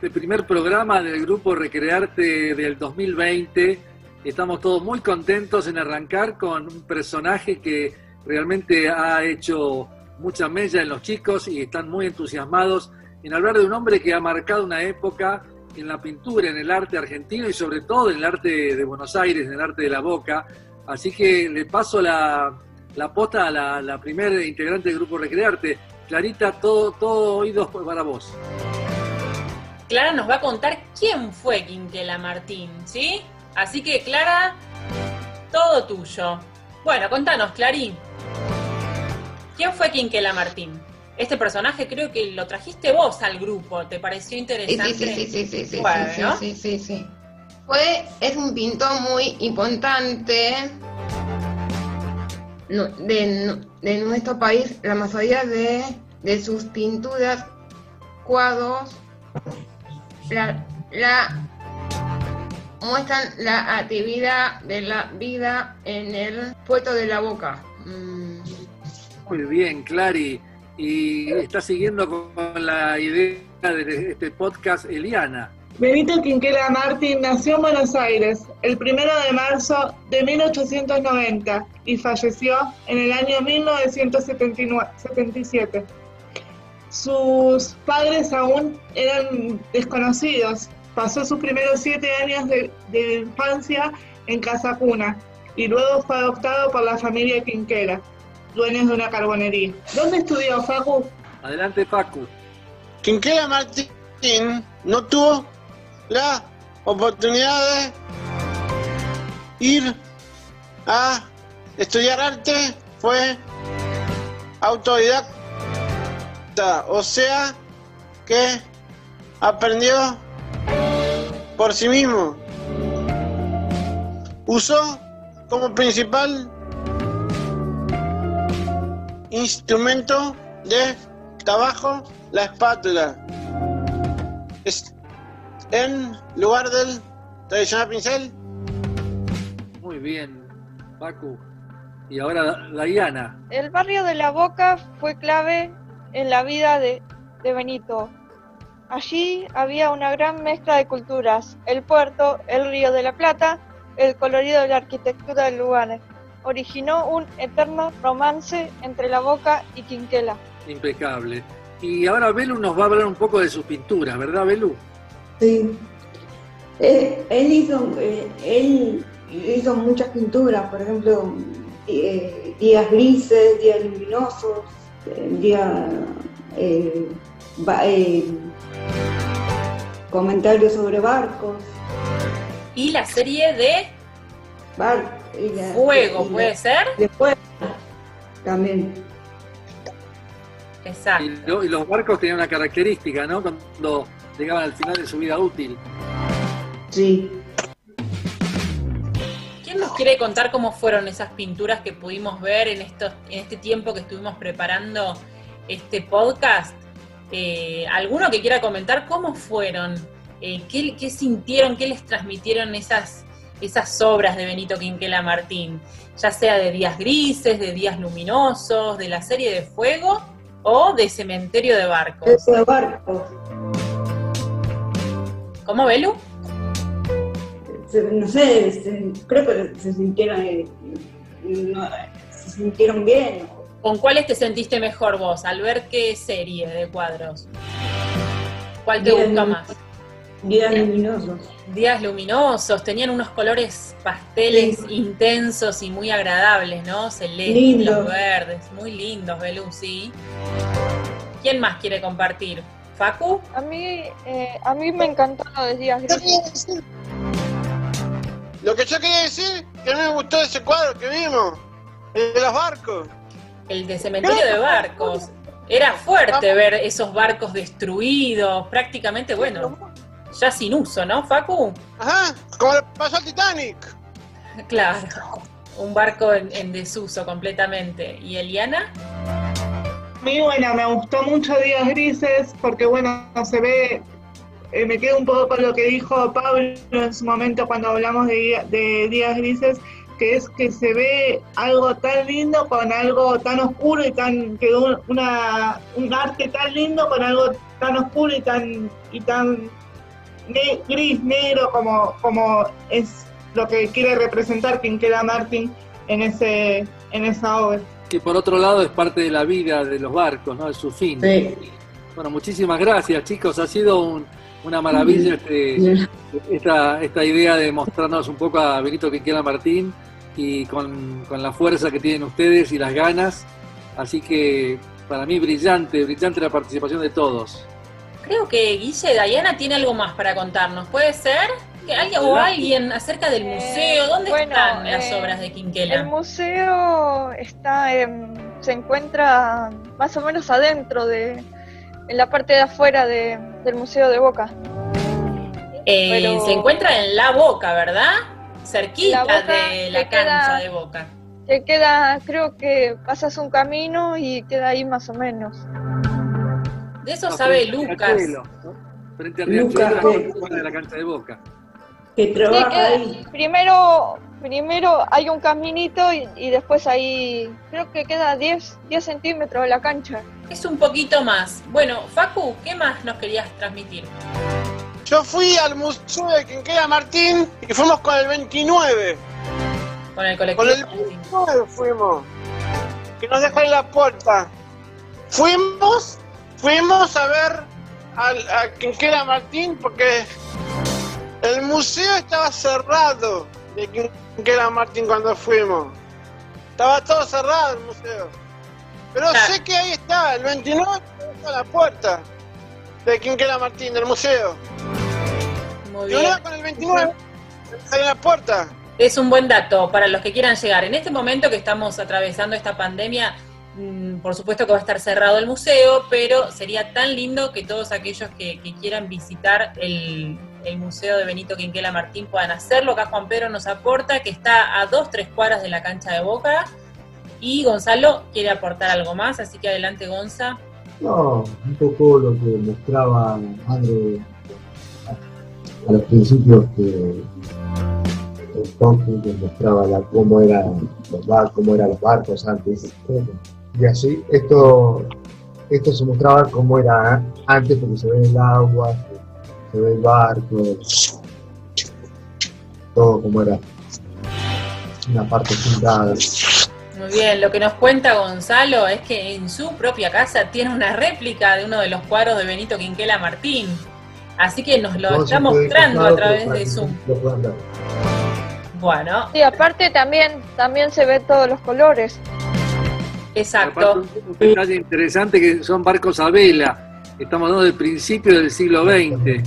este primer programa del grupo Recrearte del 2020. Estamos todos muy contentos en arrancar con un personaje que realmente ha hecho mucha mella en los chicos y están muy entusiasmados en hablar de un hombre que ha marcado una época en la pintura, en el arte argentino y sobre todo en el arte de Buenos Aires, en el arte de la boca. Así que le paso la, la posta a la, primera integrante del grupo Recrearte. Clarita, todo, todo oídos para vos. Clara nos va a contar quién fue Quinquela Martín, ¿sí? Así que, Clara, todo tuyo. Bueno, contanos, Clarín. ¿Quién fue Quinquela Martín? Este personaje creo que lo trajiste vos al grupo, ¿te pareció interesante? Sí, sí, sí, sí, sí, Bueno. sí, sí, sí, sí. Fue, es un pintor muy importante de, de nuestro país. La mayoría de, de sus pinturas, cuadros, la, la muestran la actividad de la vida en el puerto de la boca. Mm. Muy bien, Clary. Y está siguiendo con la idea de este podcast Eliana. Benito Quinquela Martín nació en Buenos Aires el 1 de marzo de 1890 y falleció en el año 1977. Sus padres aún eran desconocidos. Pasó sus primeros siete años de, de infancia en Casa Cuna y luego fue adoptado por la familia Quinquela, dueños de una carbonería. ¿Dónde estudió Facu? Adelante, Facu. Quinquela Martín no tuvo la oportunidad de ir a estudiar arte, fue autodidacta, o sea que aprendió por sí mismo. Usó como principal instrumento de trabajo la espátula. Es- en lugar del tradicional pincel, Muy bien, Facu. Y ahora, Diana. El barrio de La Boca fue clave en la vida de, de Benito. Allí había una gran mezcla de culturas, el puerto, el río de la Plata, el colorido de la arquitectura del lugar. Originó un eterno romance entre La Boca y Quinquela. Impecable. Y ahora Belu nos va a hablar un poco de sus pinturas, ¿verdad, Belu? Sí. Él, él hizo, eh, él hizo muchas pinturas, por ejemplo, eh, días grises, días luminosos, días eh, ba- eh, comentarios sobre barcos, Y la serie de bar- y la- Fuego, y la- ¿puede ser? de fuego también. Exacto. Y los barcos tenían una característica, ¿no? Cuando llegaban al final de su vida útil. Sí. ¿Quién nos quiere contar cómo fueron esas pinturas que pudimos ver en, estos, en este tiempo que estuvimos preparando este podcast? Eh, ¿Alguno que quiera comentar cómo fueron? Eh, ¿qué, qué sintieron? ¿Qué les transmitieron esas, esas obras de Benito Quinquela Martín? Ya sea de días grises, de días luminosos, de la serie de fuego o de cementerio de barcos. De barcos. ¿Cómo, Belu? Se- no sé, se- creo que se sintieron, eh, no, se sintieron bien. ¿Con cuáles te sentiste mejor vos al ver qué serie de cuadros? ¿Cuál te Días gusta más? Días luminosos. Días luminosos, tenían unos colores pasteles Sí. intensos y muy agradables, ¿no? Celestes, los verdes, muy lindos, Belú, sí. ¿Quién más quiere compartir? ¿Facu? A mí, eh, a mí me encantó lo de Días Grises. Lo que yo quería decir, que a mí me gustó ese cuadro que vimos, el de los barcos. El de cementerio de barcos. Era fuerte ver esos barcos destruidos, prácticamente, bueno, ya sin uso, ¿no, Facu? Ajá, como le pasó al Titanic. Claro, un barco en, en desuso completamente. ¿Y Eliana? A mí, bueno, me gustó mucho Días Grises porque, bueno, se ve, eh, me quedo un poco con lo que dijo Pablo en su momento cuando hablamos de, de Días Grises, que es que se ve algo tan lindo con algo tan oscuro y tan, quedó una, un arte tan lindo con algo tan oscuro y tan, y tan ne- gris, negro, como, como es lo que quiere representar Quinquela Martín en, ese, en esa obra. Que por otro lado es parte de la vida de los barcos, ¿no? Es su fin. Sí. Bueno, muchísimas gracias, chicos. Ha sido un- una maravilla este, esta, esta idea de mostrarnos un poco a Benito Quinquela Martín y con, con la fuerza que tienen ustedes y las ganas. Así que para mí brillante, brillante la participación de todos. Creo que Guille, Dayana tiene algo más para contarnos. ¿Puede ser? Que alguien, o alguien acerca del Eh, museo. ¿Dónde bueno, están las eh, obras de El Quinquela? museo está en- se encuentra más o menos adentro de, en la parte de afuera de- del Museo de Boca. Eh, pero- Se encuentra en La Boca, ¿verdad? Cerquita La Boca de la queda- cancha de Boca. Que queda, creo que pasas un camino y queda ahí más o menos. De eso No, sabe Lucas. Riachuelo, ¿no? Frente Lucas, Riachuelo, fuera de la cancha de Boca. Que Sí, trabaja queda- ahí. primero, primero hay un caminito y, y después ahí creo que queda 10, 10 centímetros de la cancha. Es un poquito más. Bueno, Facu, ¿qué más nos querías transmitir? Yo fui al museo de Quinquela Martín y fuimos con el 29. Con el colectivo. Con el 29 fuimos. Que nos dejó en la puerta. Fuimos, fuimos a ver al- a Quinquela Martín porque el museo estaba cerrado de Quinquela Martín cuando fuimos. Estaba todo cerrado el museo. Pero Claro. sé que ahí está, el 29 está a la puerta de Quinquela Martín, del museo. Muy bien. con el 29, ahí en la puerta. Es un buen dato para los que quieran llegar. En este momento que estamos atravesando esta pandemia, mm, por supuesto que va a estar cerrado el museo, pero sería tan lindo que todos aquellos que, que quieran visitar el, el Museo de Benito Quinquela Martín puedan hacerlo. Acá Juan Pedro nos aporta que está a dos, tres cuadras de la cancha de Boca. Y Gonzalo quiere aportar algo más, así que adelante Gonza. No, un poco lo que mostraba André a, los principios que el Tolkien mostraba cómo eran los barcos, cómo eran los barcos antes. Y así, esto, esto se mostraba cómo era antes, porque se ve el agua, se, ve el barco, todo como era una parte pintada. Muy bien, lo que nos cuenta Gonzalo es que en su propia casa tiene una réplica de uno de los cuadros de Benito Quinquela Martín. Así que nos lo está mostrando a través de Zoom. Bueno, Sí, aparte también, también se ve todos los colores. exacto. Aparte, un detalle interesante que son barcos a vela. Estamos hablando del principio del siglo XX.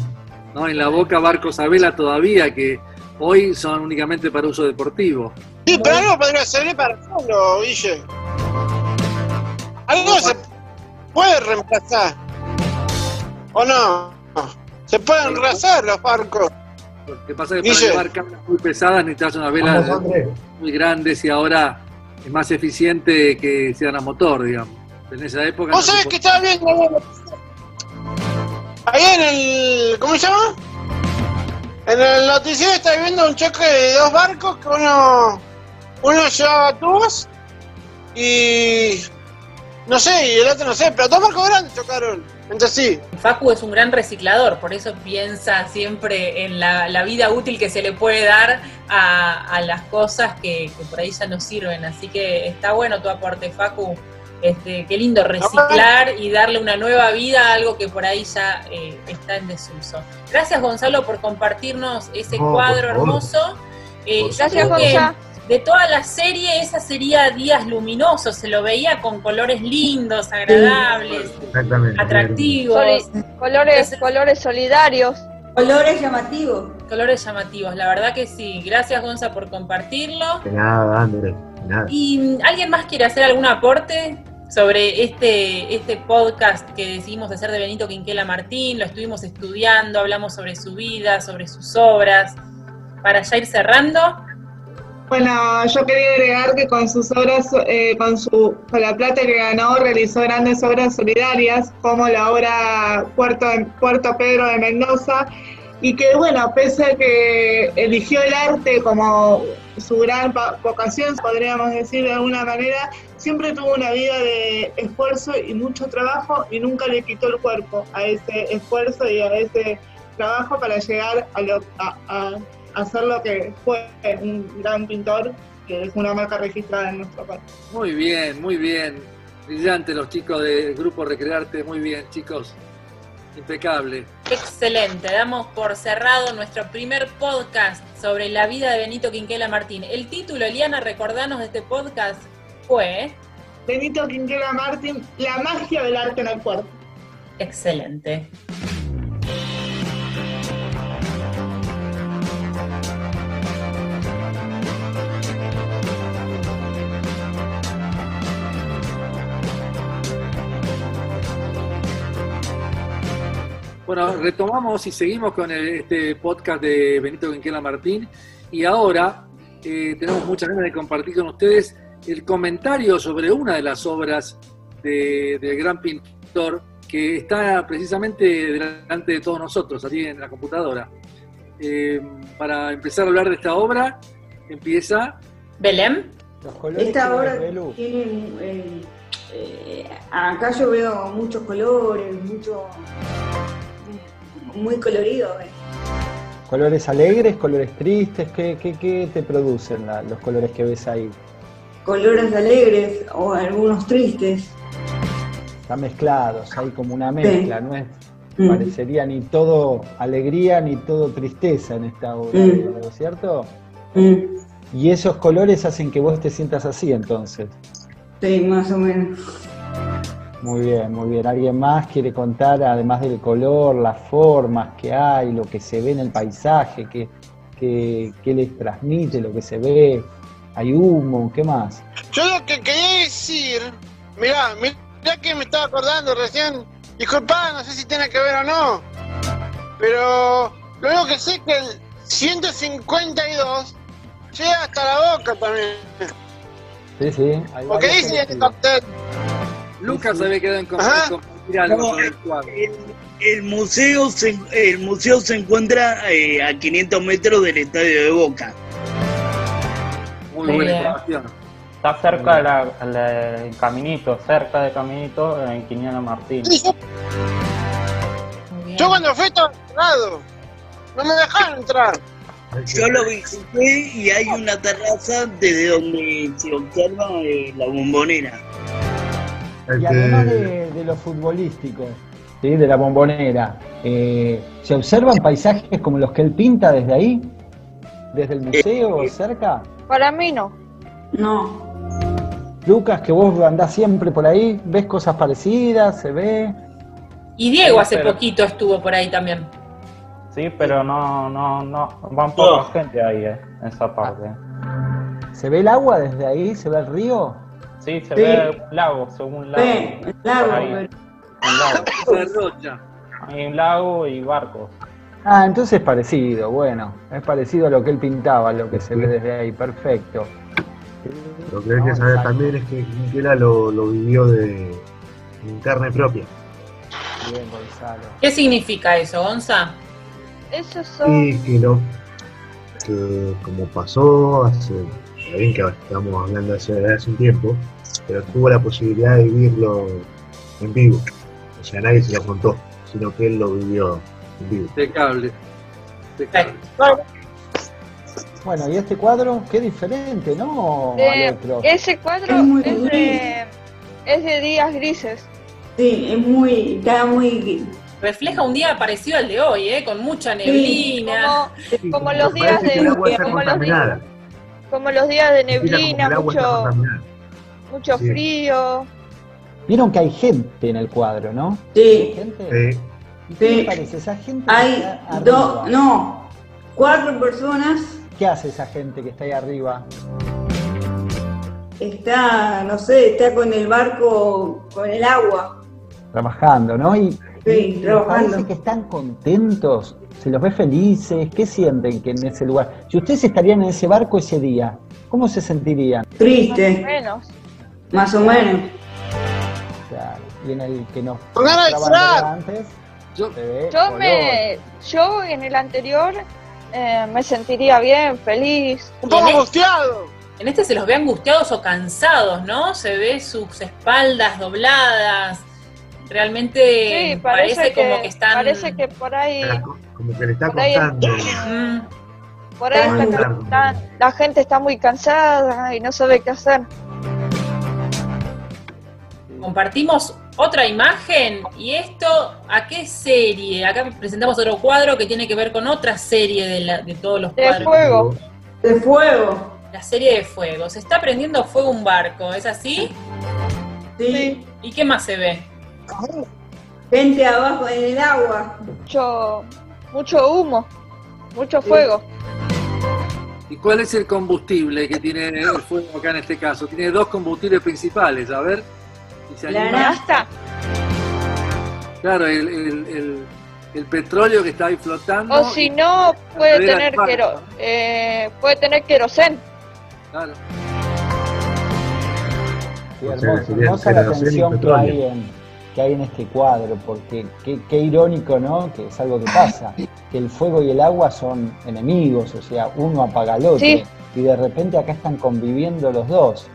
¿no? En la boca barcos a vela todavía que hoy son únicamente para uso deportivo. Sí, pero algo podría servir para hacerlo, Guille. Algo se puede reemplazar. ¿O no? Se pueden rehacer los barcos. Lo que pasa es que para llevar cargas muy pesadas necesitas una vela Vamos, Andrés. muy grandes y ahora es más eficiente que sean a motor, digamos. En esa época. ¿Vos no se sabés que estaba viendo ahí en el. ¿Cómo se llama? En el noticiero estaba viendo un choque de dos barcos que uno. Uno llevaba tubos y. No sé, y el otro no sé, pero dos barcos grandes chocaron entre sí. Facu es un gran reciclador, por eso piensa siempre en la, la vida útil que se le puede dar a, a las cosas que, que por ahí ya no sirven. Así que está bueno tu aporte, Facu. Este, qué lindo reciclar y darle una nueva vida a algo que por ahí ya eh, está en desuso. Gracias Gonzalo por compartirnos ese No, cuadro hermoso. Eh, Gracias, creo que. De toda la serie esa sería Días Luminosos, se lo veía con colores lindos, agradables, Exactamente. atractivos. Soli- colores, colores solidarios. Colores llamativos. Colores llamativos, la verdad que sí. Gracias Gonza por compartirlo. De nada, Andrés, de nada. ¿Y alguien más quiere hacer algún aporte sobre este, este podcast que decidimos hacer de Benito Quinquela Martín? Lo estuvimos estudiando, hablamos sobre su vida, sobre sus obras. Para ya ir cerrando, Bueno, yo quería agregar que con sus obras, eh, con su con la plata que ganó, realizó grandes obras solidarias, como la obra Puerto, Puerto Pedro de Mendoza, y que, bueno, pese a que eligió el arte como su gran vocación, podríamos decir de alguna manera, siempre tuvo una vida de esfuerzo y mucho trabajo y nunca le quitó el cuerpo a ese esfuerzo y a ese trabajo para llegar a, lo, a, a, a ser lo que fue un gran pintor, que es una marca registrada en nuestro país. Muy bien, muy bien. Brillante los chicos del grupo Recrearte, muy bien, chicos. Impecable. Excelente, damos por cerrado nuestro primer podcast sobre la vida de Benito Quinquela Martín. El título, Eliana, recordanos de este podcast fue... Benito Quinquela Martín, la magia del arte en el cuerpo. Excelente. Bueno, retomamos y seguimos con el- este podcast de Benito Quinquela Martín y ahora eh, tenemos muchas ganas de compartir con ustedes el comentario sobre una de las obras de- del gran pintor que está precisamente delante de todos nosotros, aquí en la computadora. Eh, para empezar a hablar de esta obra, empieza Belén. Los colores Esta obra tiene, eh, acá yo veo muchos colores, mucho, muy colorido. eh. colores alegres, colores tristes, ¿qué, qué, qué te producen la- los colores que ves ahí? Colores alegres o algunos tristes. Están mezclados, hay como una mezcla, no es Mm. parecería ni todo alegría ni todo tristeza en esta obra, Mm. ¿no es cierto? Mm, Y esos colores hacen que vos te sientas así entonces. Sí, más o menos. Muy bien, muy bien. ¿Alguien más quiere contar, además del color, las formas que hay, lo que se ve en el paisaje, qué, qué, qué les transmite lo que se ve? ¿Hay humo? ¿Qué más? Yo lo que quería decir, mirá, mirá que me estaba acordando recién, disculpa, no sé si tiene que ver o no, pero lo único que sé es que el 152 llega hasta la boca también. Sí, sí. hay Porque dice. Lucas sí. había quedado en compartir algo No, el cuadro. El, el museo se, el museo se encuentra eh, a 500 metros del estadio de Boca. Muy buena información. Está cerca del la, la- el caminito, cerca del caminito en Quiniana Martín. Sí, yo cuando fui estaba cerrado, no me dejaron entrar. Yo lo visité y hay una terraza desde donde se observa eh, la bombonera. Y además que- de, de lo futbolístico, ¿sí? de la bombonera, eh, ¿se observan paisajes como los que él pinta desde ahí? ¿Desde el museo cerca? Para mí no. No, Lucas, que vos andás siempre por ahí, ¿ves cosas parecidas? ¿Se ve? Y Diego hace Pero- poquito estuvo por ahí también. Sí, pero no, no, no, van poca gente ahí, eh, en esa parte. ¿Se ve el agua desde ahí? ¿Se ve el río? Sí, se Sí. ve un lago, según un lago. ve, el lago, ahí, pero- un lago. Hay un lago y barcos. Ah, entonces es parecido, bueno, es parecido a lo que él pintaba, lo que se ve desde ahí, perfecto. Lo que hay que saber también es que Quinquela lo, lo vivió de en carne propia. Bien, Gonzalo. ¿Qué significa eso, Gonza? Esos son. Y que lo que como pasó hace, está bien que estamos hablando hace, hace un tiempo, pero tuvo la posibilidad de vivirlo en vivo. O sea, nadie se lo contó, sino que él lo vivió en vivo. Impecable. Impecable. Bueno, y este cuadro, qué diferente, ¿no? Eh, Al otro. Ese cuadro Es muy es de, es de días grises. Sí, es muy, está muy, Refleja un día parecido al de hoy, ¿eh? Con mucha neblina. Como, como los días de como los, días, como los días de neblina, mucho, mucho Sí. frío. Vieron que hay gente en el cuadro, ¿no? sí, ¿Gente? ¿Y qué Sí. parece? Esa gente hay dos, no, cuatro personas, ¿Qué hace esa gente que está ahí arriba? está, no sé, está con el barco, con el agua, Trabajando, ¿no? Y, Sí, trabajando. parece que están contentos, se los ve felices, ¿qué sienten que en ese lugar? Si ustedes estarían en ese barco ese día, ¿cómo se sentirían? triste, Menos. más o menos. Claro, y en el que nos antes, Yo, Yo me, yo en el anterior eh, me sentiría bien, feliz. Un poco angustiado. En este se los ve angustiados o cansados, ¿no? Se ve sus espaldas dobladas. Realmente Sí, parece, parece, que, como que están. parece que por ahí como que le está Por ahí- contando. Mm, Por ahí está- la gente está muy cansada y no sabe qué hacer. compartimos otra imagen y esto, ¿a qué serie? Acá presentamos otro cuadro que tiene que ver con otra serie de, la- de todos los De cuadros. fuego. De fuego. La serie de fuego. Se está prendiendo fuego un barco, ¿es así? Sí. ¿Y qué más se ve? Gente abajo en el agua. Mucho, mucho humo, mucho fuego. ¿Y cuál es el combustible que tiene el fuego acá en este caso? Tiene dos combustibles principales, a ver. si se La anima. Nafta, Claro, el, el- el- el petróleo que está ahí flotando. o si no, puede Carrera tener, quero, eh, puede tener querosén. Claro. Sí, hermoso, hermosa la tensión que hay, en, que hay en este cuadro, porque qué, qué irónico, ¿no? Que es algo que pasa, que el fuego y el agua son enemigos, o sea, uno apaga al otro, Sí. y de repente acá están conviviendo los dos.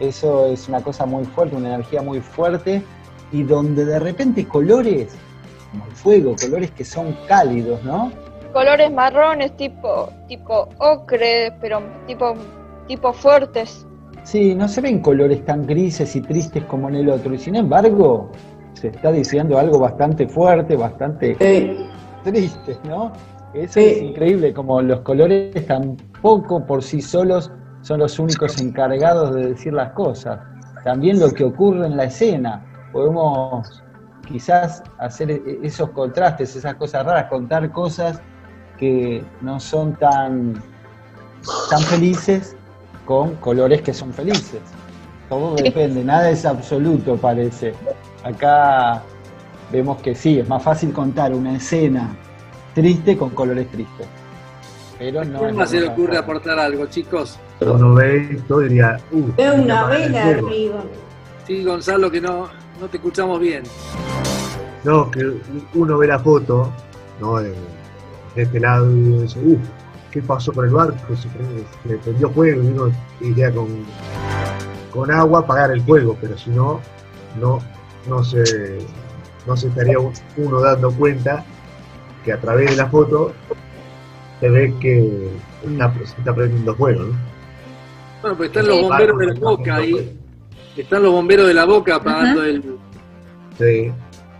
Eso es una cosa muy fuerte, una energía muy fuerte, y donde de repente colores, como el fuego, colores que son cálidos, ¿no? Colores marrones tipo, tipo ocre, pero tipo, tipo fuertes. Sí, no se ven colores tan grises y tristes como en el otro, y sin embargo, se está diciendo algo bastante fuerte, bastante Sí. tristes, ¿no? Eso Sí. es increíble, como los colores tampoco por sí solos son los únicos encargados de decir las cosas. También lo que ocurre en la escena. Podemos quizás hacer e- esos contrastes, esas cosas raras, contar cosas que no son tan, tan felices con colores que son felices. Todo depende, nada es absoluto parece. Acá vemos que sí, es más fácil contar una escena triste con colores tristes. Pero no ¿Quién es más se le ocurre aportar algo, chicos? Uno ve esto y diría, uh, Veo una vela arriba. Sí, Gonzalo, que no, no te escuchamos bien. No, que uno ve la foto, ¿no? De, de este lado y dice, uff, ¿qué pasó con el barco? Se, se prendió fuego y uno iría con, con agua a apagar el fuego, pero si no, no, no se, no se estaría uno dando cuenta que a través de la foto se ve que está, se está prendiendo fuego, ¿no? Bueno, pues están los Sí. bomberos de la boca ahí. Están los bomberos de la boca apagando el, Sí,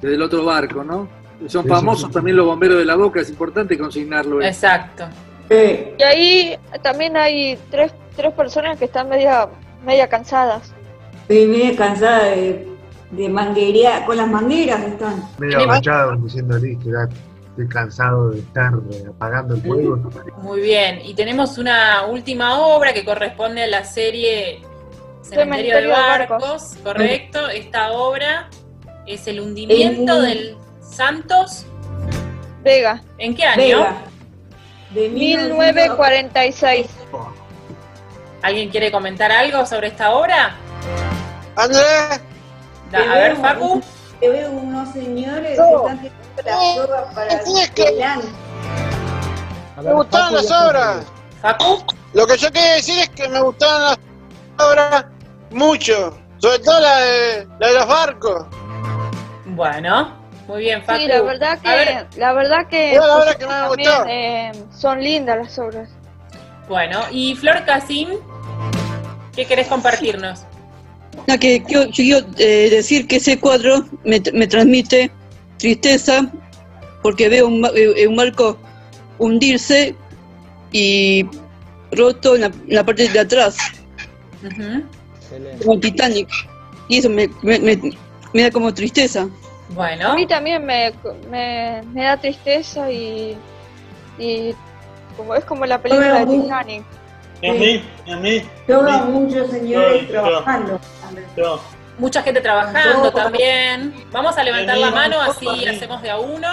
desde el otro barco, ¿no? Son Sí, famosos sí, sí. también los bomberos de la boca, es importante consignarlo. eso. Exacto. Sí. Y ahí también hay tres, tres personas que están media, media cansadas. Estoy medio cansada de, de manguería, con las mangueras están. medio agachado diciendo que ya estoy cansado de estar eh, apagando el fuego. Muy bien. Y tenemos una última obra que corresponde a la serie Cementerio de Cementerio de Barcos. Barcos, correcto. Esta obra es el hundimiento El- del Santos. Vega, ¿En qué año? Vega. De 1946. ¿Alguien quiere comentar algo sobre esta obra? Andrés, Da- a ver, Facu. Te veo unos señores No. que están tirando las sogas para Sí, es que- adelante. A me gustaron las obras. Facu. Lo que yo quería decir es que me gustaron las obras mucho, sobre todo la de, la de los barcos. Bueno, muy bien, Facu. Sí, la verdad ver, que, la verdad que, Fue la obra que más me también, gustó. eh, son lindas las obras. bueno, y Flor Casim, ¿qué querés compartirnos? No, que, que yo, yo quiero eh, decir que ese cuadro me, me transmite tristeza porque veo un, ma- eh, un barco hundirse y roto en la, en la parte de atrás, como Titanic. Y eso me, me, me- me da como tristeza. Bueno, A mí también me, me, me da tristeza y, y como es como la película de Titanic. Y a mí, y a mí, veo muchos señores trabajando. yo. mucha gente trabajando también. Vamos a levantar la mano, así Sí. hacemos de a uno.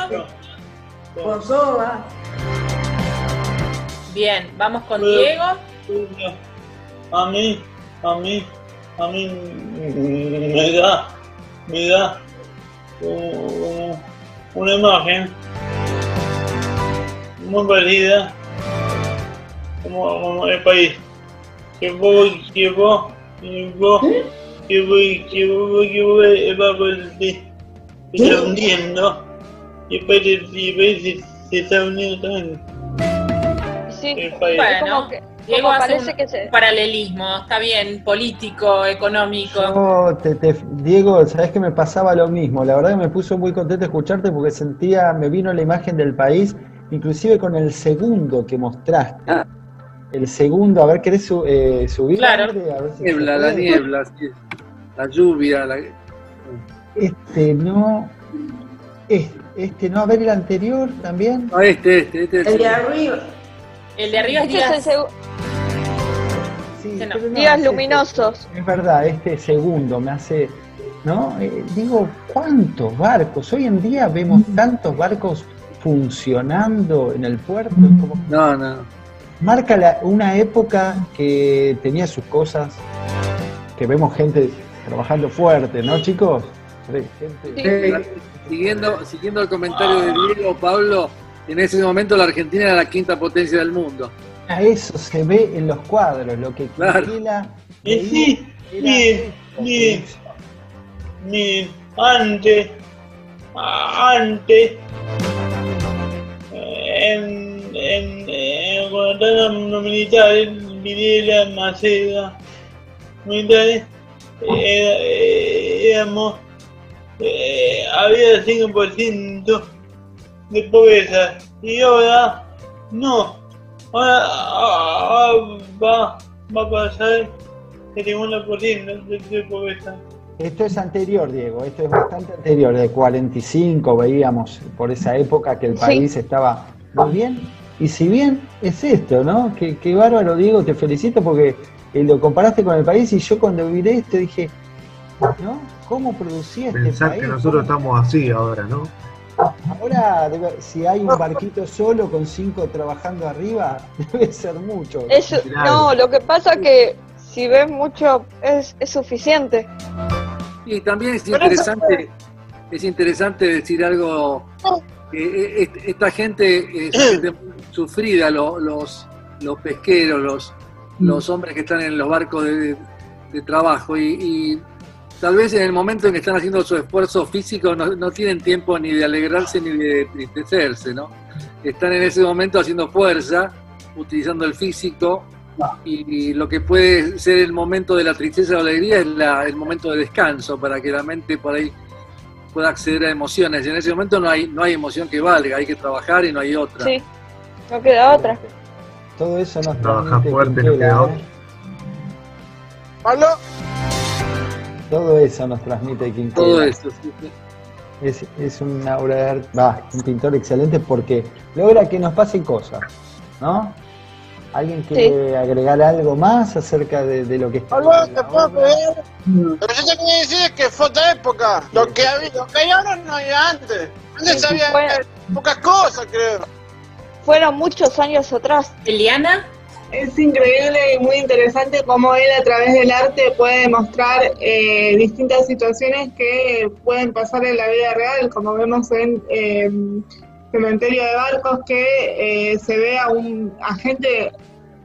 Con soga. Bien, vamos con. Diego. A mí, a mí, a mí me da, me da una imagen muy parecida como, como el país. Que voy, que voy, que voy, que voy, que voy, que voy, el se está hundiendo. Y parece, y parece y Estados Unidos también. Sí, El país. Bueno, como que, Diego hace parece un que se... paralelismo, está bien, político, económico. Yo te- te- Diego, sabes que me pasaba lo mismo. La verdad que me puso muy contento escucharte porque sentía, me vino la imagen del país, inclusive con el segundo que mostraste. El segundo, a ver, ¿querés su- eh, subir? Claro. A ver si se Niebla, la niebla, sí. la lluvia, la... Este no. es- Este no, a ver el anterior también. No, este, este, este. El de arriba. El de arriba es Este es el Díaz. segu- Sí, no. no, días este- luminosos. Es verdad, este segundo me hace, ¿no? Eh, digo, ¿cuántos barcos? Hoy en día vemos tantos barcos funcionando en el puerto, como No, no. Marca la- una época que tenía sus cosas, que vemos gente trabajando fuerte, ¿no, chicos? Gente- Eh, siguiendo, siguiendo el comentario de Diego, Pablo, en ese momento la Argentina era la quinta potencia del mundo. A eso se ve en los cuadros, lo que Claro. Quintela Y veía sí, era miren, esto, miren, miren, antes, antes, en, en, en cuando estaban los militares, Videla, Maceda, militares, éramos, eh, había 5% de pobreza, y ahora no, ahora, ahora va, va a pasar el 51% de, de pobreza. Esto es anterior, Diego, esto es bastante anterior, de 45 veíamos por esa época que el Sí. país estaba muy bien. Y si bien es esto, ¿no? Qué, qué bárbaro, Diego, te felicito porque eh, lo comparaste con el país y yo cuando miré esto dije, ¿no? ¿Cómo producía este Pensar país? que nosotros ¿Cómo- estamos así ahora, ¿no? Ahora, si hay un barquito solo con cinco trabajando arriba, debe ser mucho. Es- no, lo que pasa que si ves mucho es, es suficiente. Y también es eso- interesante, es interesante decir algo, eh, est- esta gente es gente sufrida, lo- los, los pesqueros, los, los hombres que están en los barcos de, de trabajo y, y tal vez en el momento en que están haciendo su esfuerzo físico no, no tienen tiempo ni de alegrarse ni de tristecerse, ¿no? Están en ese momento haciendo fuerza, utilizando el físico y, y lo que puede ser el momento de la tristeza o la alegría es la- el momento de descanso para que la mente por ahí pueda acceder a emociones. Y en ese momento no hay, no hay emoción que valga, hay que trabajar y no hay otra. Sí, no queda otra. Todo eso nos transmite fuerte, no queda ¿eh? otra. ¿Pablo? Todo eso nos transmite Quintela. Todo eso. sí, sí. Es, es una obra de arte, va, un pintor excelente porque logra que nos pasen cosas, ¿no? ¿Alguien quiere agregar algo más acerca de, de lo que está la ¿te puedo? Lo que yo te quería decir es que fue otra época. Lo que, había, lo que hay ahora no había antes. Antes Sí, había pocas cosas, creo. Fueron muchos años atrás. Eliana, Es increíble y muy interesante cómo él a través del arte puede mostrar eh, distintas situaciones que pueden pasar en la vida real, como vemos en eh, Cementerio de Barcos, que eh, se ve a, un, a gente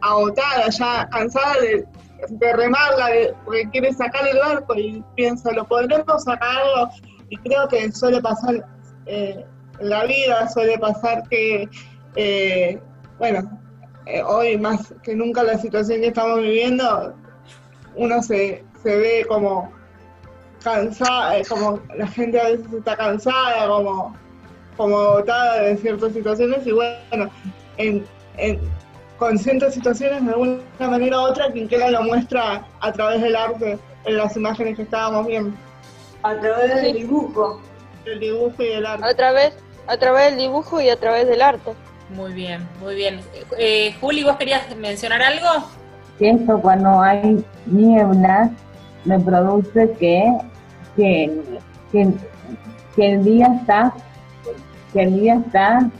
agotada, ya cansada de, remarla, de, porque quiere sacar el barco y piensa, ¿lo podremos sacarlo? Y creo que suele pasar eh, en la vida, suele pasar que, eh, bueno, eh, hoy más que nunca la situación que estamos viviendo, uno se, se ve como cansada, eh, como la gente a veces está cansada, como, como agotada de ciertas situaciones y bueno, en, en- con ciertas situaciones de alguna manera u otra, Quinquela lo muestra a través del arte, en las imágenes que estábamos viendo, A través del dibujo. el dibujo y el arte. A través, a través del dibujo y a través del arte. muy bien, muy bien. Eh, Juli, ¿vos querías mencionar algo? que esto cuando hay nieblas me produce que, que, que, que el día está que el día está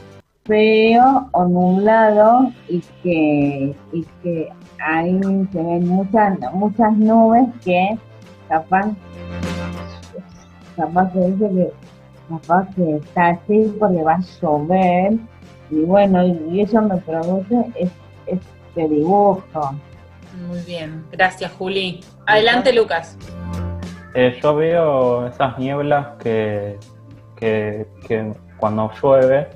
feo o nublado y que, y que ahí se ven muchas muchas nubes que capaz capaz que dice que capaz que está así porque va a llover y bueno y, y eso me produce es, este dibujo Muy bien, gracias Juli. Adelante Lucas. Eh, yo veo esas nieblas que, que, que cuando llueve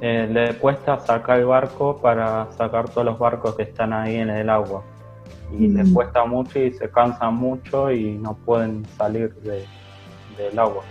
eh, le cuesta sacar el barco para sacar todos los barcos que están ahí en el agua. Y Mm. les cuesta mucho y se cansan mucho y no pueden salir de- del agua.